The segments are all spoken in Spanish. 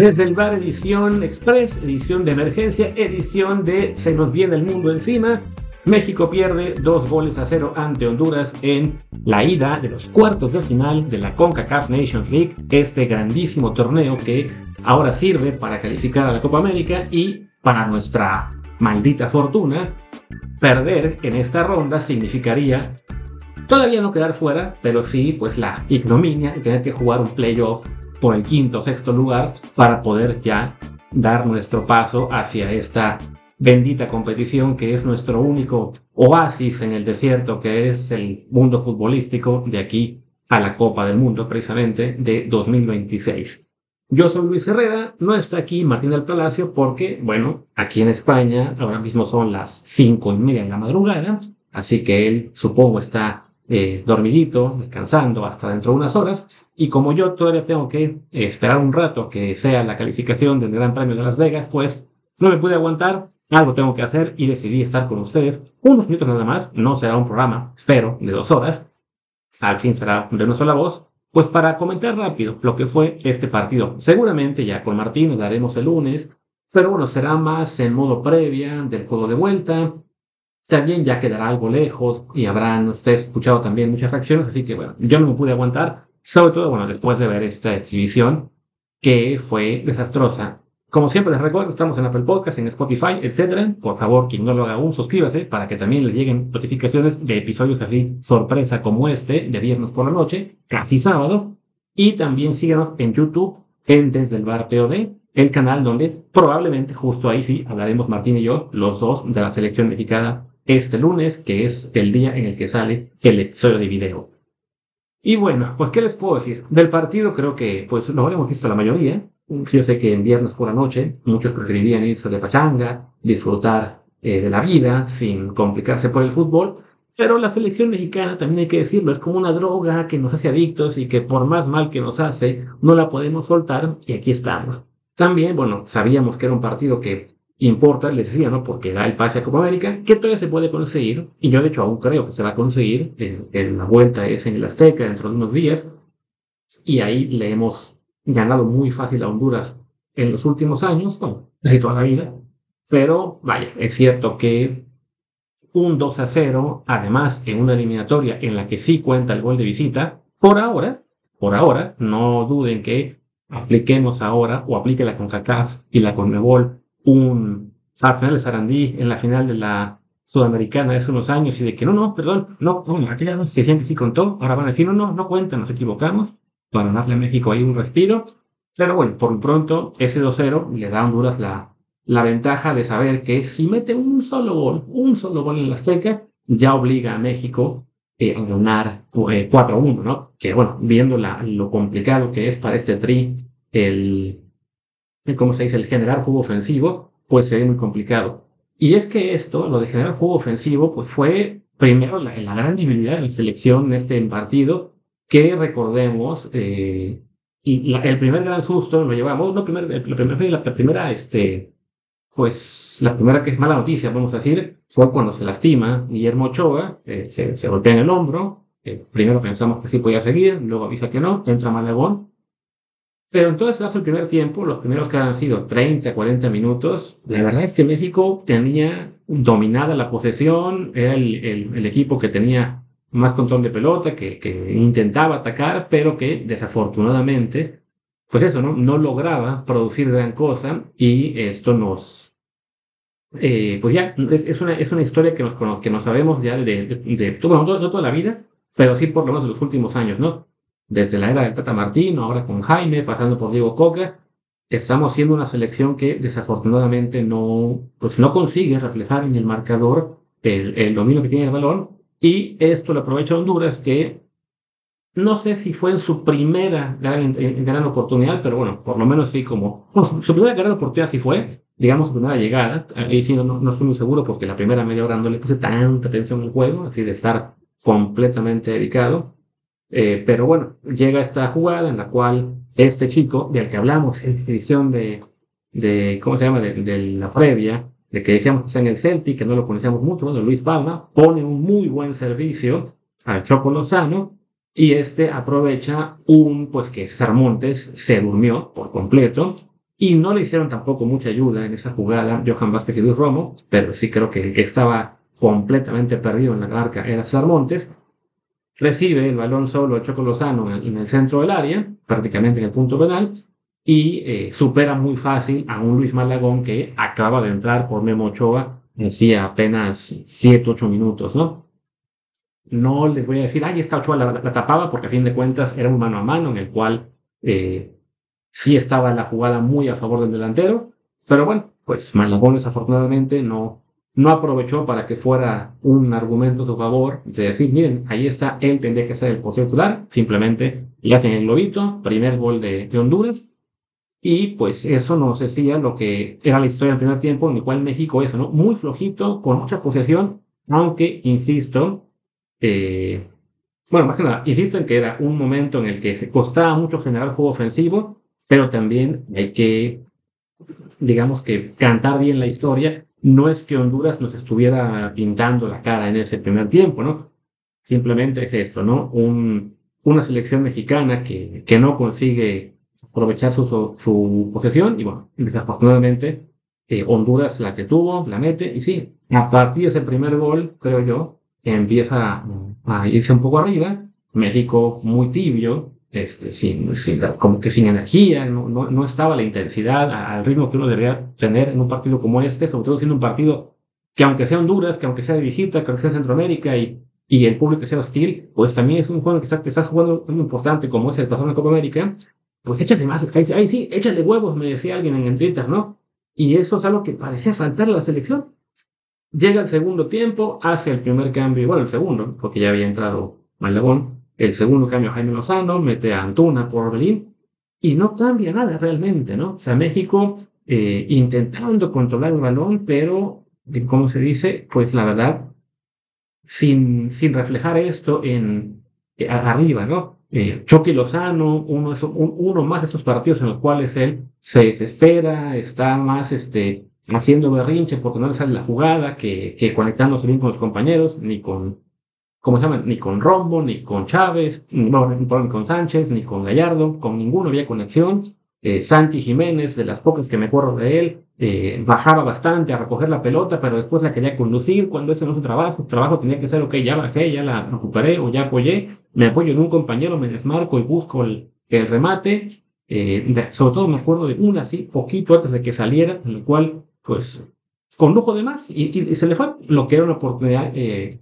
Desde el bar edición express, edición de emergencia, edición de Se nos viene el mundo encima. México pierde dos goles a cero ante Honduras en la ida de los cuartos de final de la CONCACAF Nations League, este grandísimo torneo que ahora sirve para calificar a la Copa América y para nuestra maldita fortuna, perder en esta ronda significaría todavía no quedar fuera, pero sí pues la ignominia de tener que jugar un playoff por el quinto o sexto lugar para poder ya dar nuestro paso hacia esta bendita competición que es nuestro único oasis en el desierto, que es el mundo futbolístico de aquí a la Copa del Mundo precisamente de 2026. Yo soy Luis Herrera, no está aquí Martín del Palacio porque, bueno, aquí en España ahora mismo son las cinco y media de la madrugada, así que él supongo está eh, dormidito, descansando hasta dentro de unas horas, y como yo todavía tengo que eh, esperar un rato que sea la calificación del Gran Premio de Las Vegas, pues no me pude aguantar, algo tengo que hacer y decidí estar con ustedes unos minutos nada más, no será un programa, espero, de dos horas, al fin será de una sola voz, pues para comentar rápido lo que fue este partido. Seguramente ya con Martín lo daremos el lunes, pero bueno, será más en modo previa del juego de vuelta. También ya quedará algo lejos y habrán ustedes escuchado también muchas reacciones, así que bueno, yo no me pude aguantar, sobre todo bueno, después de ver esta exhibición que fue desastrosa. Como siempre les recuerdo, estamos en Apple Podcast, en Spotify, etc. Por favor, quien no lo haga aún, suscríbase para que también le lleguen notificaciones de episodios así sorpresa como este, de viernes por la noche, casi sábado. Y también síganos en YouTube, en Desde el Bar POD, el canal donde probablemente justo ahí sí hablaremos Martín y yo, los dos de la selección mexicana, este lunes, que es el día en el que sale el episodio de video. Y bueno, pues qué les puedo decir. Del partido creo que pues lo habremos visto la mayoría. Yo sé que en viernes por la noche muchos preferirían irse de pachanga, disfrutar eh, de la vida sin complicarse por el fútbol, pero la selección mexicana, también hay que decirlo, es como una droga que nos hace adictos y que por más mal que nos hace, no la podemos soltar y aquí estamos. También, bueno, sabíamos que era un partido que importa, les decía, ¿no? Porque da el pase a Copa América, que todavía se puede conseguir, y yo de hecho aún creo que se va a conseguir, en, la vuelta es en el Azteca dentro de unos días, y ahí le hemos ganado muy fácil a Honduras en los últimos años, bueno, casi toda la vida, pero vaya, es cierto que un 2 a 0, además en una eliminatoria en la que sí cuenta el gol de visita, por ahora, por ahora, no duden que apliquemos ahora o aplique la CONCACAF y la CONMEBOL un Arsenal de Sarandí en la final de la Sudamericana hace unos años y de que no, no, perdón, no, no aquella se que sí contó, ahora van a decir no, no, no cuenta, nos equivocamos, para darle a México ahí un respiro. Pero bueno, por lo pronto, ese 2-0 le da a Honduras la, la ventaja de saber que si mete un solo gol, un solo gol en la Azteca, ya obliga a México eh, a ganar 4-1, eh, ¿no? Que bueno, viendo la, lo complicado que es para este tri el, ¿cómo se dice?, el generar juego ofensivo, pues sería muy complicado. Y es que esto, lo de generar juego ofensivo, pues fue primero la, la gran debilidad de la selección en este partido, que recordemos, eh, el primer gran susto lo llevamos, no, primer, la, primera, la primera, este, pues la primera que es mala noticia, vamos a decir, fue cuando se lastima Guillermo Ochoa, eh, se, se, golpea en el hombro, eh, primero pensamos que sí podía seguir, luego avisa que no, entra Malagón, pero entonces hace el primer tiempo, los primeros que han sido 30, 40 minutos, la verdad es que México tenía dominada la posesión, era el, el, equipo que tenía más control de pelota, que, que, intentaba atacar, pero que desafortunadamente, pues eso, ¿no? No lograba producir gran cosa y esto nos, eh, pues ya, es, una, es una historia que nos, que nos sabemos ya de, de, no toda la vida, pero sí por lo menos de los últimos años, ¿no? Desde la era de Tata Martino, ahora con Jaime, pasando por Diego Coca, estamos siendo una selección que desafortunadamente no, pues no consigue reflejar en el marcador el, el dominio que tiene el balón y esto lo aprovecha Honduras, que no sé si fue en su primera gran, gran oportunidad, pero bueno, por lo menos sí como... su primera gran oportunidad sí fue, digamos, su primera llegada. Ahí sí no, no, estoy muy seguro porque la primera media hora no le puse tanta atención al juego, así de estar completamente dedicado. Eh, pero bueno, llega esta jugada en la cual este chico, del que hablamos en la edición de, de, ¿cómo se llama?, de, de la previa, de que decíamos que está en el Celtic, que no lo conocíamos mucho, bueno, Luis Palma pone un muy buen servicio al Choco Lozano y este aprovecha un, pues que César Montes se durmió por completo Y no le hicieron tampoco mucha ayuda en esa jugada Johan Vázquez y Luis Romo, pero sí creo que el que estaba completamente perdido en la marca era César Montes. Recibe el balón solo el Choco Lozano en, el centro del área, prácticamente en el punto penal, y eh, supera muy fácil a un Luis Malagón que acaba de entrar por Memo Ochoa, decía apenas 7, 8 minutos, ¿no? No les voy a decir, ay, esta Ochoa la, tapaba, porque a fin de cuentas era un mano a mano en el cual eh, sí estaba la jugada muy a favor del delantero, pero bueno, pues Malagón desafortunadamente no, no aprovechó para que fuera un argumento a su favor de decir, miren, ahí está, él tendría que ser el portero titular, simplemente le hacen el globito, primer gol de, Honduras, y pues eso nos decía lo que era la historia del primer tiempo, en el cual México eso, ¿no? Muy flojito, con mucha posesión, aunque, insisto, eh, bueno, más que nada, insisto en que era un momento en el que costaba mucho generar juego ofensivo, pero también hay que, digamos que, cantar bien la historia. No es que Honduras nos estuviera pintando la cara en ese primer tiempo, ¿no? Simplemente es esto, ¿no? Un, una selección mexicana que, que no consigue aprovechar su, su, posesión y bueno, desafortunadamente eh, Honduras la que tuvo, la mete y sí, a partir de ese primer gol, creo yo, empieza a irse un poco arriba, México muy tibio, este, como que sin energía, no, no, no, estaba la intensidad al ritmo que uno debería tener en un partido como este, sobre todo siendo un partido que aunque sea Honduras, que aunque sea de visita, que aunque sea Centroamérica y, y el público sea hostil, pues también es un juego que estás, estás jugando muy importante como es el pasado en la Copa América, pues échale más, ahí, sí, échale huevos, me decía alguien en el Twitter, ¿no? Y eso es algo que parecía faltar a la selección. Llega el segundo tiempo, hace el primer cambio, bueno, el segundo, porque ya había entrado Malagón, el segundo cambio Jaime Lozano, mete a Antuna por Berlín y no cambia nada realmente, ¿no? O sea, México eh, intentando controlar el balón, pero, ¿cómo se dice? Pues la verdad, sin, sin reflejar esto en eh, arriba, ¿no? Eh, Chucky Lozano, uno, uno más de esos partidos en los cuales él se desespera, está más este, haciendo berrinche porque no le sale la jugada, que, que conectándose bien con los compañeros, ni con ¿cómo se llama? Ni con Rombo, ni con Chávez, ni, con Sánchez, ni con Gallardo, con ninguno había conexión. Eh, Santi Jiménez, de las pocas que me acuerdo de él, eh, bajaba bastante a recoger la pelota, pero después la quería conducir cuando ese no es su trabajo. Su trabajo tenía que ser, ok, ya bajé, ya la recuperé o ya apoyé, me apoyo en un compañero, me desmarco y busco el, el remate. Eh, sobre todo me acuerdo de una así, poquito antes de que saliera, en el cual, pues, condujo de más y, y, se le fue lo que era una oportunidad eh,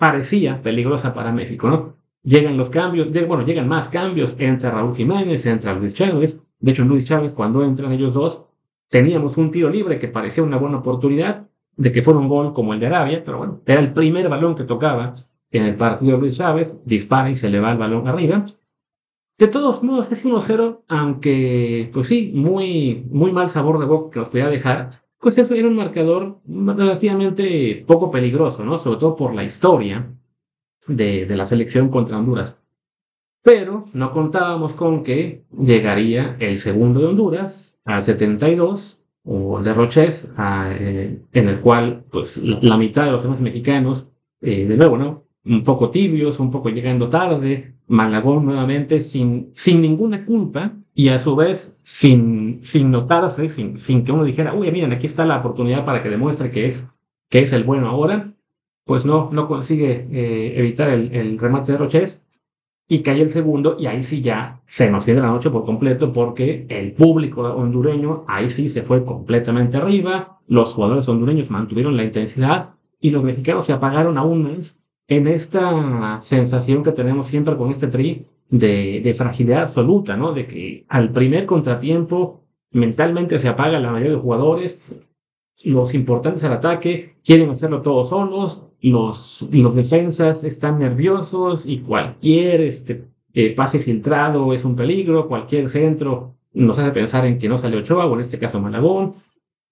parecía peligrosa para México, ¿no? Llegan los cambios, bueno, llegan más cambios, entra Raúl Jiménez, entra Luis Chávez, de hecho Luis Chávez cuando entran ellos dos, teníamos un tiro libre que parecía una buena oportunidad de que fuera un gol como el de Arabia, pero bueno, era el primer balón que tocaba en el partido de Luis Chávez, dispara y se le va el balón arriba. De todos modos, es 1-0, aunque, pues sí, muy, muy mal sabor de boca que nos podía dejar, pues eso era un marcador relativamente poco peligroso, ¿no? Sobre todo por la historia de, de la selección contra Honduras. Pero no contábamos con que llegaría el segundo de Honduras al 72, o de Roches, eh, en el cual pues la mitad de los demás mexicanos, eh, de nuevo, ¿no? Un poco tibios, un poco llegando tarde, Malagón nuevamente sin, sin ninguna culpa, y a su vez sin, sin notarse, sin, sin que uno dijera, uy, miren, aquí está la oportunidad para que demuestre que es, que es el bueno ahora, pues no, no consigue eh, evitar el, remate de Roches y cae el segundo y ahí sí ya se nos viene la noche por completo porque el público hondureño ahí sí se fue completamente arriba, los jugadores hondureños mantuvieron la intensidad y los mexicanos se apagaron aún más en esta sensación que tenemos siempre con este tri de, de, fragilidad absoluta, ¿no? De que al primer contratiempo mentalmente se apaga la mayoría de jugadores, los importantes al ataque quieren hacerlo todos solos, los, los defensas están nerviosos y cualquier este, eh, pase filtrado es un peligro, cualquier centro nos hace pensar en que no sale Ochoa o en este caso Malagón.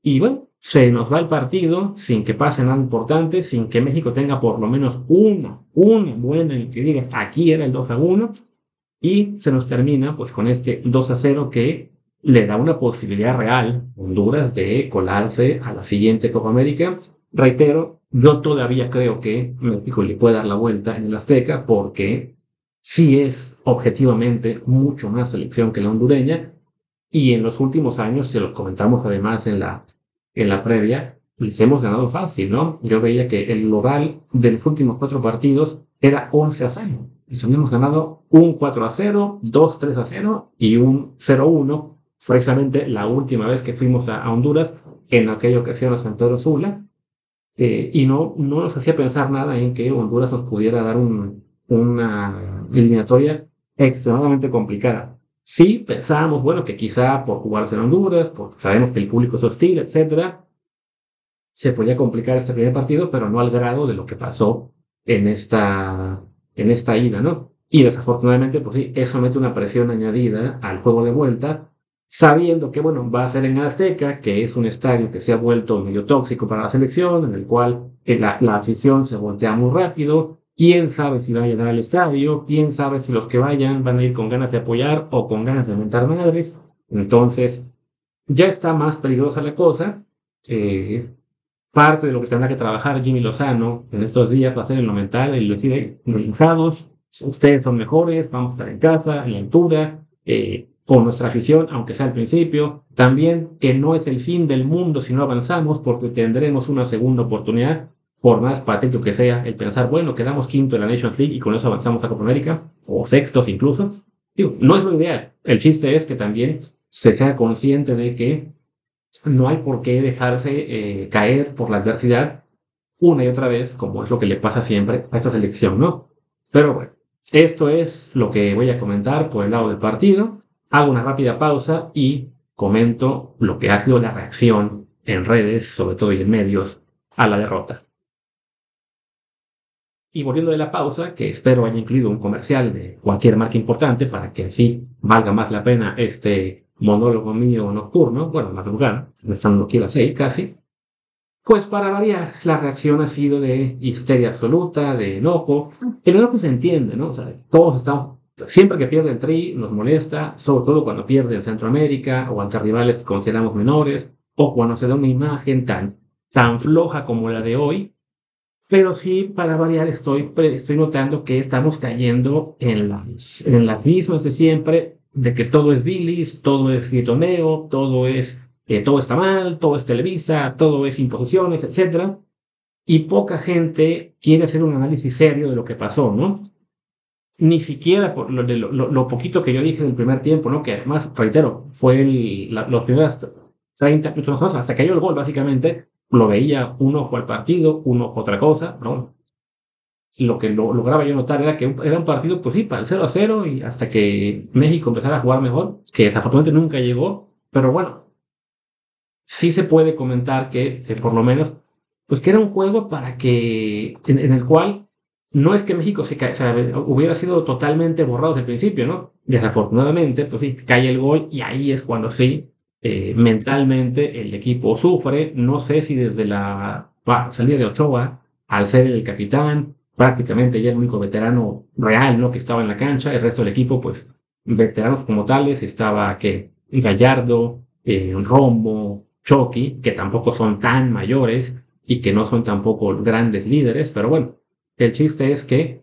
Y bueno, se nos va el partido sin que pase nada importante, sin que México tenga por lo menos una, una buena en que digas aquí era el 2 a 1 y se nos termina pues con este 2 a 0 que le da una posibilidad real a Honduras de colarse a la siguiente Copa América. Reitero, yo todavía creo que México le puede dar la vuelta en el Azteca porque sí es objetivamente mucho más selección que la hondureña, Y en los últimos años, se los comentamos además en la, en la previa, les hemos ganado fácil, ¿no? Yo veía que el global de los últimos cuatro partidos era 11 a 0. Y habíamos ganado un 4 a 0, 2 3 a 0 y un 0 1. Precisamente la última vez que fuimos a, Honduras, en aquella ocasión a San Pedro Sula. Eh, y no, no nos hacía pensar nada en que Honduras nos pudiera dar un, una eliminatoria extremadamente complicada. Sí, pensábamos, bueno, que quizá por jugarse en Honduras, porque sabemos que el público es hostil, etcétera, se podía complicar este primer partido, pero no al grado de lo que pasó en esta, en esta ida, ¿no? Y desafortunadamente, pues sí, eso mete una presión añadida al juego de vuelta, sabiendo que, bueno, va a ser en Azteca, que es un estadio que se ha vuelto medio tóxico para la selección, en el cual eh, la, la afición se voltea muy rápido, quién sabe si va a llenar al estadio, quién sabe si los que vayan van a ir con ganas de apoyar o con ganas de aumentar madres. Entonces, ya está más peligrosa la cosa. Eh, parte de lo que tendrá que trabajar Jimmy Lozano en estos días va a ser en lo mental, el decir, relajados, ustedes son mejores, vamos a estar en casa, en la altura, eh, con nuestra afición, aunque sea al principio. También que no es el fin del mundo si no avanzamos, porque tendremos una segunda oportunidad, por más patético que sea, el pensar, bueno, quedamos quinto en la Nations League y con eso avanzamos a Copa América, o sextos incluso. Digo, no es lo ideal. El chiste es que también se sea consciente de que no hay por qué dejarse eh, caer por la adversidad una y otra vez, como es lo que le pasa siempre a esta selección, ¿no? Pero bueno, esto es lo que voy a comentar por el lado del partido. Hago una rápida pausa y comento lo que ha sido la reacción en redes, sobre todo y en medios, a la derrota. Y volviendo de la pausa, que espero haya incluido un comercial de cualquier marca importante para que así valga más la pena este monólogo mío nocturno, bueno, madrugada, estando aquí a las seis casi, pues para variar, la reacción ha sido de histeria absoluta, de enojo. El enojo se entiende, ¿no? O sea, todos estamos, siempre que pierde el Tri nos molesta, sobre todo cuando pierde en Centroamérica o ante rivales que consideramos menores, o cuando se da una imagen tan, tan floja como la de hoy. Pero sí, para variar, estoy, estoy notando que estamos cayendo en las, en las mismas de siempre, de que todo es bilis, todo es gritoneo, todo es, eh, todo está mal, todo es Televisa, todo es imposiciones, etc. Y poca gente quiere hacer un análisis serio de lo que pasó, ¿no? Ni siquiera por lo, lo, poquito que yo dije en el primer tiempo, ¿no? Que además, reitero, fue el, los primeros 30 minutos hasta que cayó el gol, básicamente, lo veía un ojo al partido, un ojo otra cosa, ¿no? lo que lo, lograba yo notar era que era un partido, pues sí, para el 0 a 0 y hasta que México empezara a jugar mejor, que desafortunadamente nunca llegó, pero bueno, sí se puede comentar que, por lo menos, pues que era un juego para que, en, el cual no es que México se hubiera sido totalmente borrado desde el principio, ¿no? Desafortunadamente, pues sí, cae el gol y ahí es cuando sí, eh, mentalmente el equipo sufre, no sé si desde la salida de Ochoa, al ser el capitán, prácticamente ya el único veterano real, ¿no? Que estaba en la cancha, el resto del equipo, pues, veteranos como tales, estaba que Gallardo, eh, Rombo, Chucky, que tampoco son tan mayores y que no son tampoco grandes líderes, pero bueno, el chiste es que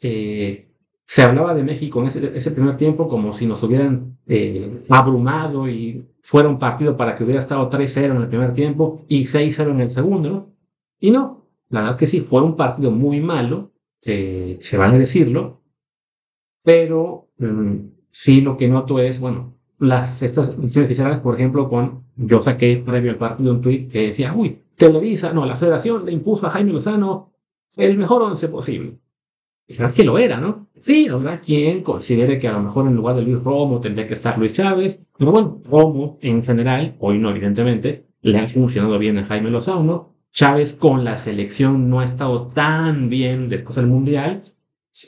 eh, se hablaba de México en ese, primer tiempo como si nos hubieran eh, abrumado y fuera un partido para que hubiera estado 3-0 en el primer tiempo y 6-0 en el segundo, Y no, la verdad es que sí, fue un partido muy malo, se van a decirlo, pero mm, sí lo que noto es, bueno, las estas oficiales, por ejemplo, con, yo saqué previo al partido un tweet que decía, uy, Televisa, no, la federación le impuso a Jaime Lozano el mejor once posible. Es que lo era, ¿no? Sí, habrá quien considere que a lo mejor en lugar de Luis Romo tendría que estar Luis Chávez, pero bueno, Romo en general, hoy no evidentemente, le ha funcionado bien a Jaime Lozano, Chávez con la selección no ha estado tan bien después del Mundial.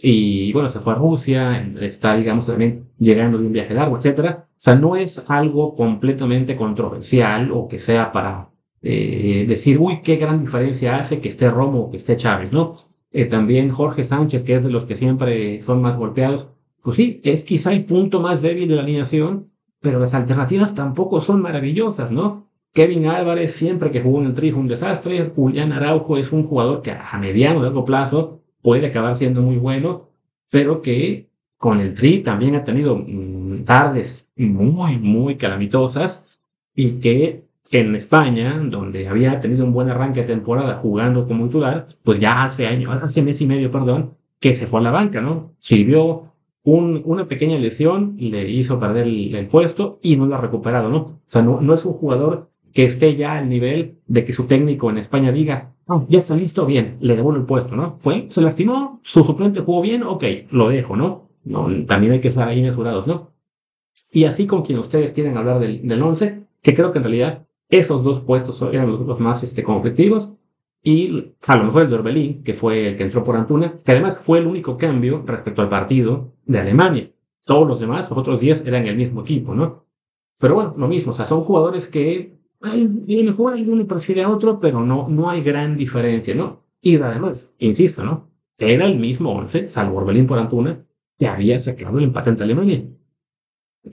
Y bueno, se fue a Rusia, está, digamos, también llegando de un viaje largo, etc. O sea, no es algo completamente controversial o que sea para eh, decir, uy, qué gran diferencia hace que esté Romo o que esté Chávez, ¿no? Eh, también Jorge Sánchez, que es de los que siempre son más golpeados, pues sí, es quizá el punto más débil de la alineación, pero las alternativas tampoco son maravillosas, ¿no? Kevin Álvarez, siempre que jugó en el Tri, fue un desastre. Julián Araujo es un jugador que a mediano o largo plazo puede acabar siendo muy bueno, pero que con el Tri también ha tenido mm, tardes muy, muy calamitosas y que en España, donde había tenido un buen arranque de temporada jugando como titular, pues ya hace años, hace mes y medio, perdón, que se fue a la banca, ¿no? Sirvió un, una pequeña lesión, le hizo perder el, puesto y no lo ha recuperado, ¿no? O sea, no, no es un jugador que esté ya al nivel de que su técnico en España diga, oh, ya está listo, bien, le devuelvo el puesto, ¿no? Fue, se lastimó, su suplente jugó bien, ok, lo dejo, ¿no? no también hay que estar ahí mesurados, ¿no? Y así con quien ustedes quieren hablar del, del 11, que creo que en realidad esos dos puestos eran los, más este, conflictivos. Y a lo mejor el de Orbelín, que fue el que entró por Antuna, que además fue el único cambio respecto al partido de Alemania. Todos los demás, los otros 10 eran el mismo equipo, ¿no? Pero bueno, lo mismo, o sea, son jugadores que vienen a jugar y uno prefiere a otro, pero no, no hay gran diferencia, ¿no? Y además, insisto, ¿no? Era el mismo 11, salvo Orbelín por Antuna, que había sacado el empate ante Alemania.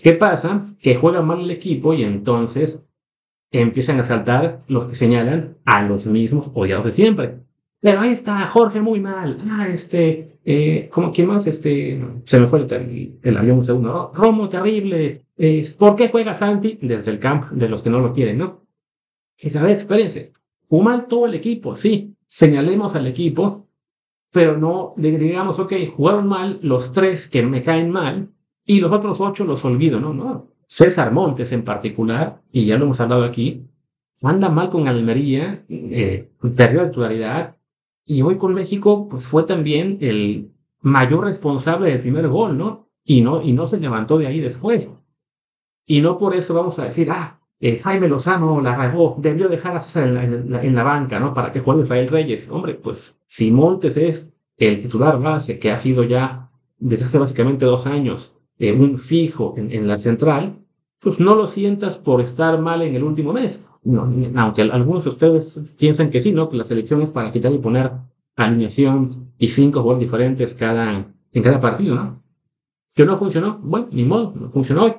¿Qué pasa? Que juega mal el equipo y entonces empiezan a saltar los que señalan a los mismos odiados de siempre. Pero ahí está Jorge muy mal. Ah, este, eh, ¿cómo, ¿quién más? Este, se me fue el, el avión un segundo. Romo terrible. ¿Por qué juega Santi? Desde el camp de los que no lo quieren, ¿no? Y ver, espérense. Jugó mal todo el equipo, sí. Señalemos al equipo, pero no digamos, ok, jugaron mal los tres que me caen mal y los otros ocho los olvido, ¿no? No, César Montes en particular, y ya lo hemos hablado aquí, anda mal con Almería, eh, perdió la titularidad, y hoy con México pues fue también el mayor responsable del primer gol, ¿no? Y no, y no se levantó de ahí después. Y no por eso vamos a decir, ah, eh, Jaime Lozano la regó, debió dejar a César en la, banca, ¿no? Para que juegue Rafael Reyes. Hombre, pues si Montes es el titular base que ha sido ya desde hace básicamente dos años eh, un fijo en, la central, pues no lo sientas por estar mal en el último mes. aunque algunos de ustedes piensan que sí, ¿no? Que la selección es para quitar y poner alineación y cinco jugadores diferentes cada, en cada partido, ¿no? Que no funcionó, bueno, ni modo, no funcionó hoy.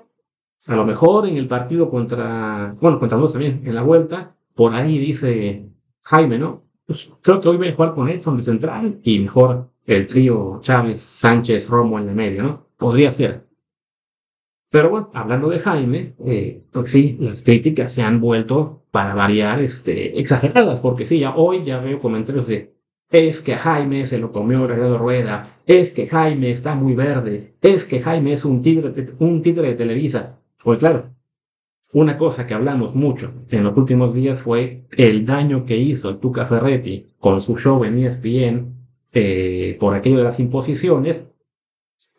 A lo mejor en el partido contra, bueno, contra dos también, en la vuelta, por ahí dice Jaime, ¿no? Pues creo que hoy voy a jugar con Edson de central y mejor el trío Chávez, Sánchez, Romo en el medio, ¿no? Podría ser. Pero bueno, hablando de Jaime, eh, pues sí, las críticas se han vuelto, para variar, este, exageradas, porque sí, ya hoy ya veo comentarios de es que Jaime se lo comió de Rueda, es que Jaime está muy verde, es que Jaime es un tigre, un de Televisa. Pues claro, una cosa que hablamos mucho en los últimos días fue el daño que hizo Tuca Ferretti con su show en ESPN eh, por aquello de las imposiciones,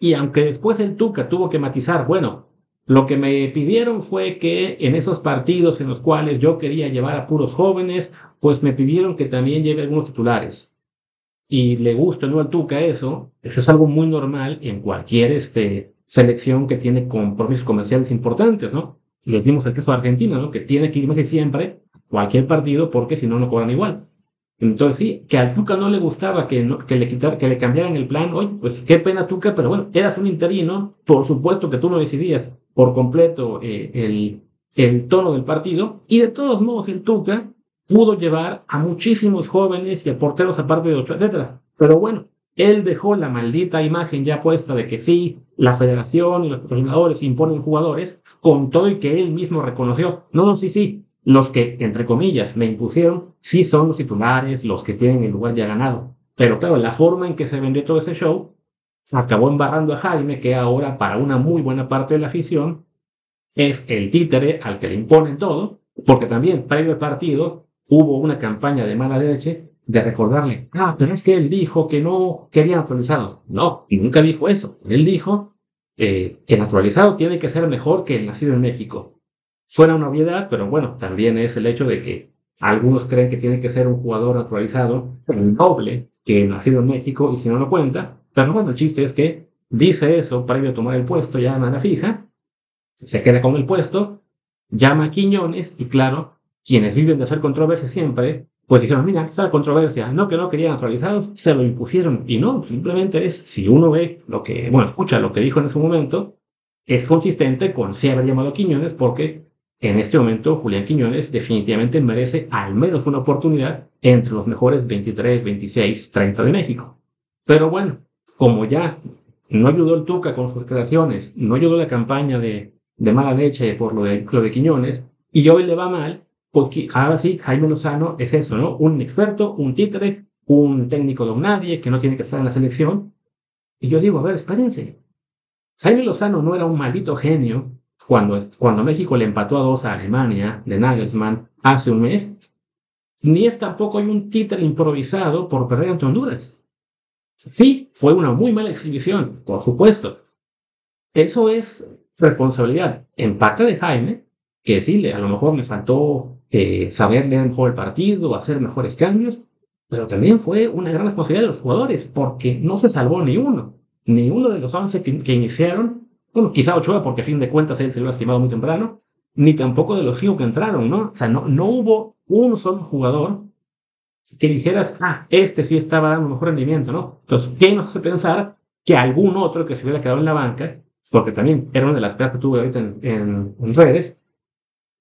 y aunque después el Tuca tuvo que matizar, bueno, lo que me pidieron fue que en esos partidos en los cuales yo quería llevar a puros jóvenes, pues me pidieron que también lleve algunos titulares. Y le gusta no al Tuca eso, eso es algo muy normal en cualquier este, selección que tiene compromisos comerciales importantes, ¿no? Les dimos el caso a Argentina, ¿no? Que tiene que irme siempre cualquier partido porque si no, no cobran igual. Entonces sí, que a Tuca no le gustaba que, que, le quitar, que le cambiaran el plan. Oye, pues qué pena Tuca, pero bueno, eras un interino, por supuesto que tú no decidías por completo eh, el, el tono del partido. Y de todos modos, el Tuca pudo llevar a muchísimos jóvenes y a porteros aparte de otro, etcétera. Pero bueno, él dejó la maldita imagen ya puesta de que sí, la federación y los patrocinadores imponen jugadores, con todo y que él mismo reconoció. No, no, sí, sí, los que, entre comillas, me impusieron, sí son los titulares, los que tienen el lugar ya ganado. Pero claro, la forma en que se vendió todo ese show acabó embarrando a Jaime, que ahora para una muy buena parte de la afición es el títere al que le imponen todo, porque también previo al partido hubo una campaña de mala leche de recordarle, ah, pero es que él dijo que no quería naturalizados. No, y nunca dijo eso. Él dijo, eh, el naturalizado tiene que ser mejor que el nacido en México. Suena una obviedad, pero bueno, también es el hecho de que algunos creen que tiene que ser un jugador naturalizado, doble que nacido en México, y si no lo cuenta. Pero bueno, el chiste es que dice eso previo a tomar el puesto ya de manera fija, se queda con el puesto, llama a Quiñones, y claro, quienes viven de hacer controversia siempre, pues dijeron, mira, aquí está la controversia, no que no querían naturalizados, se lo impusieron. Y no, simplemente es, si uno ve lo que, bueno, escucha lo que dijo en ese momento, es consistente con si haber llamado a Quiñones porque en este momento, Julián Quiñones definitivamente merece al menos una oportunidad entre los mejores 23, 26, 30 de México. Pero bueno, como ya no ayudó el Tuca con sus creaciones, no ayudó la campaña de, de mala leche por lo de, lo de Quiñones, y hoy le va mal, porque ahora sí, Jaime Lozano es eso, ¿no? Un experto, un títere, un técnico de nadie que no tiene que estar en la selección. Y yo digo, a ver, espérense. Jaime Lozano no era un maldito genio cuando, cuando México le empató a dos a Alemania de Nagelsmann hace un mes, ni es tampoco hay un títere improvisado por perder ante Honduras. Sí, fue una muy mala exhibición, por supuesto. Eso es responsabilidad en parte de Jaime, que decirle, a lo mejor me faltó eh, saber leer mejor el partido, hacer mejores cambios, pero también fue una gran responsabilidad de los jugadores, porque no se salvó ni uno, ni uno de los 11 que, iniciaron, bueno, quizá Ochoa, porque a fin de cuentas él se lo lastimado muy temprano, ni tampoco de los cinco que entraron, ¿no? O sea, no, no hubo un solo jugador que dijeras, ah, este sí estaba dando mejor rendimiento, ¿no? Entonces, ¿qué nos hace pensar que algún otro que se hubiera quedado en la banca, porque también era una de las peleas que tuve ahorita en, redes,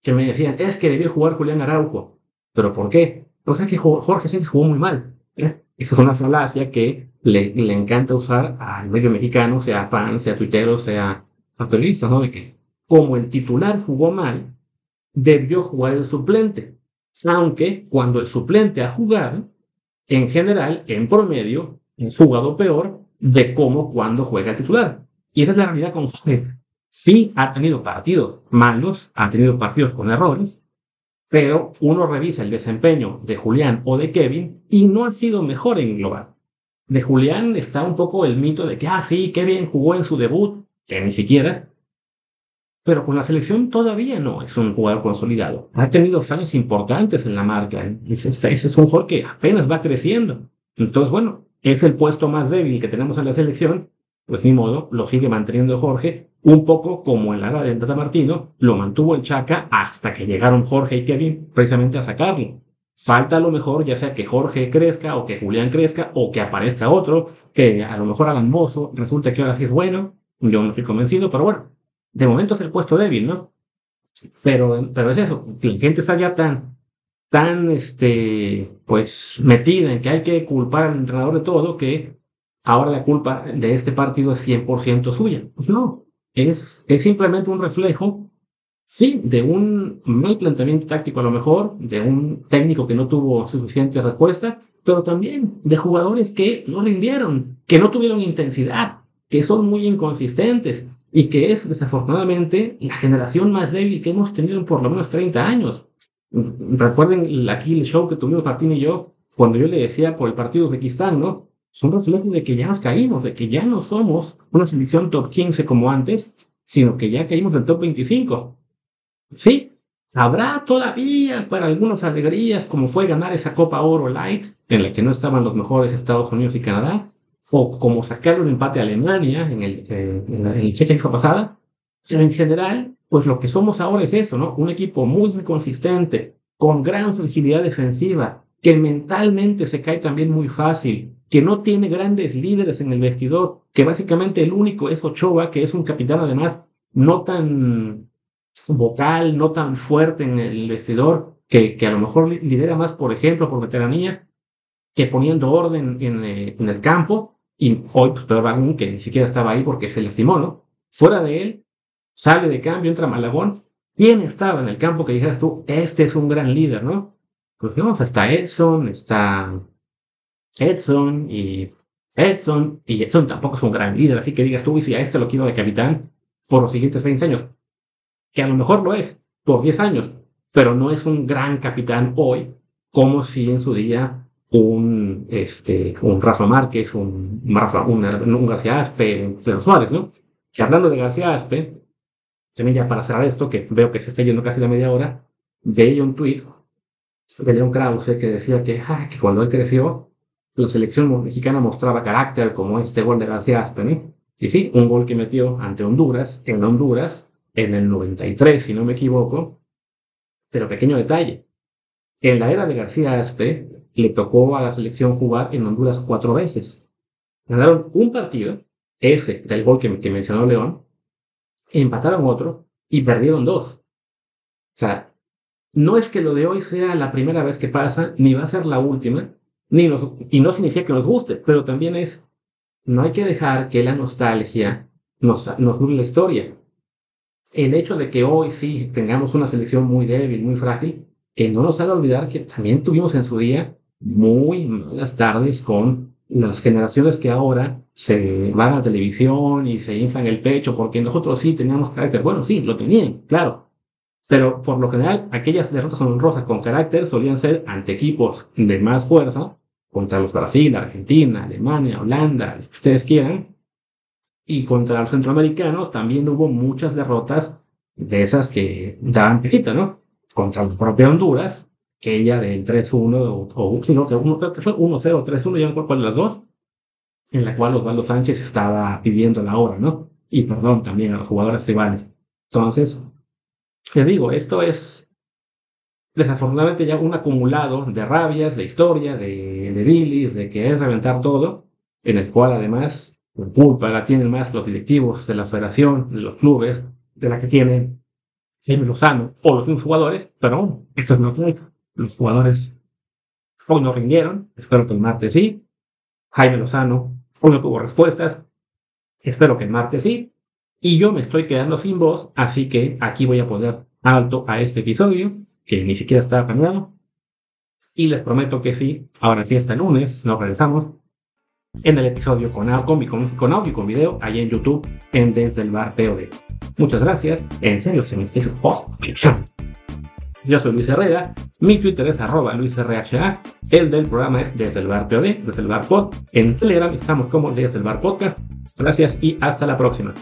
que me decían, es que debió jugar Julián Araujo. ¿Pero por qué? Pues es que Jorge Sánchez jugó muy mal. ¿eh? Esa es una falacia que le, le encanta usar al medio mexicano, sea fan, sea tuitero, sea periodista, ¿no? De que como el titular jugó mal, debió jugar el suplente. Aunque cuando el suplente ha jugado, en general, en promedio, ha jugado peor de cómo cuando juega titular. Y esa es la realidad con Jorge. Sí ha tenido partidos malos, ha tenido partidos con errores, pero uno revisa el desempeño de Julián o de Kevin y no ha sido mejor en global. De Julián está un poco el mito de que, ah, sí, Kevin jugó en su debut, que ni siquiera, pero con la selección todavía no es un jugador consolidado. Ha tenido años importantes en la marca. Ese es un jugador que apenas va creciendo. Entonces, bueno, es el puesto más débil que tenemos en la selección pues ni modo, lo sigue manteniendo Jorge, un poco como en la era de Tata Martino, lo mantuvo el Chaca hasta que llegaron Jorge y Kevin precisamente a sacarlo. Falta a lo mejor ya sea que Jorge crezca o que Julián crezca o que aparezca otro, que a lo mejor Alan Mozo resulta que ahora sí es bueno, yo no estoy convencido, pero bueno, de momento es el puesto débil, ¿no? Pero, pero es eso, la gente está ya tan, tan, este, pues metida en que hay que culpar al entrenador de todo que ahora la culpa de este partido es 100% suya. Pues no, es, es simplemente un reflejo, sí, de un mal planteamiento táctico a lo mejor, de un técnico que no tuvo suficiente respuesta, pero también de jugadores que no rindieron, que no tuvieron intensidad, que son muy inconsistentes y que es desafortunadamente la generación más débil que hemos tenido en por lo menos 30 años. Recuerden aquí el show que tuvimos Martín y yo cuando yo le decía por el partido de Uzbekistán, ¿no? Son reflejos de que ya nos caímos, de que ya no somos una selección top 15 como antes, sino que ya caímos del top 25. Sí, habrá todavía para algunas alegrías, como fue ganar esa Copa Oro Light, en la que no estaban los mejores Estados Unidos y Canadá, o como sacar un empate a Alemania en el, eh, en la, fecha que fue pasada. Pero en general, pues lo que somos ahora es eso, ¿no? Un equipo muy consistente, con gran fragilidad defensiva, que mentalmente se cae también muy fácil, que no tiene grandes líderes en el vestidor, que básicamente el único es Ochoa, que es un capitán además no tan vocal, no tan fuerte en el vestidor, que, que a lo mejor lidera más, por ejemplo, por veteranía, que poniendo orden en, eh, el campo, y hoy, pues Pedro que ni siquiera estaba ahí porque se lastimó, ¿no? Fuera de él, sale de cambio, entra Malagón, ¿quién estaba en el campo que dijeras tú, este es un gran líder, ¿no? Pues vamos, está Edson, está Edson y Edson, y Edson tampoco es un gran líder, así que digas tú, y si a este lo quiero de capitán por los siguientes 20 años, que a lo mejor lo es, por 10 años, pero no es un gran capitán hoy, como si en su día un, este, un Rafa Márquez, un, Rafa, un, García Aspe, un Suárez, ¿no? Que hablando de García Aspe, también ya para cerrar esto, que veo que se está yendo casi la media hora, veía un tuit de León Krause que decía que, que cuando él creció, la selección mexicana mostraba carácter como este gol de García Aspen. Y sí, un gol que metió ante Honduras, en Honduras, en el 93, si no me equivoco. Pero pequeño detalle. En la era de García Aspe, le tocó a la selección jugar en Honduras cuatro veces. Ganaron un partido, ese del gol que, que mencionó León, empataron otro y perdieron dos. O sea, no es que lo de hoy sea la primera vez que pasa, ni va a ser la última, ni y no significa que nos guste, pero también es, no hay que dejar que la nostalgia nos, nos la historia. el hecho de que hoy sí tengamos una selección muy débil, muy frágil, que no nos haga olvidar que también tuvimos en su día muy malas tardes con las generaciones que ahora se van a televisión y se inflan el pecho porque nosotros sí teníamos carácter. Bueno, sí, lo tenían, claro. Pero por lo general, aquellas derrotas honrosas con carácter solían ser ante equipos de más fuerza, contra los Brasil, Argentina, Alemania, Holanda, los que ustedes quieran. Y contra los centroamericanos también hubo muchas derrotas de esas que daban pelito, ¿no? Contra la propia Honduras, aquella del 3-1, o, o sino que, uno, creo que fue 1-0, 3-1, ya no recuerdo cuál de las dos, en la cual Osvaldo Sánchez estaba pidiendo la hora, ¿no? Y perdón también a los jugadores rivales. Entonces, les digo, esto es desafortunadamente ya un acumulado de rabias, de historia, de, de bilis, de querer reventar todo, en el cual además la culpa la tienen más los directivos de la federación, de los clubes, de la que tienen Jaime Lozano o los mismos jugadores, pero esto es lo que los jugadores hoy no rindieron, espero que el martes sí. Jaime Lozano hoy no tuvo respuestas, espero que el martes sí. Y yo me estoy quedando sin voz, así que aquí voy a poner alto a este episodio que ni siquiera estaba planeado. Y les prometo que sí, ahora sí, hasta el lunes nos regresamos en el episodio con, con, con audio y con video ahí en YouTube en Desde el Bar POD. Muchas gracias, en serio se me post. Yo soy Luis Herrera, mi Twitter es arroba LuisRHA, el del programa es Desde el Bar POD, Desde el Bar Pod, en Telegram estamos como Desde el Bar Podcast. Gracias y hasta la próxima.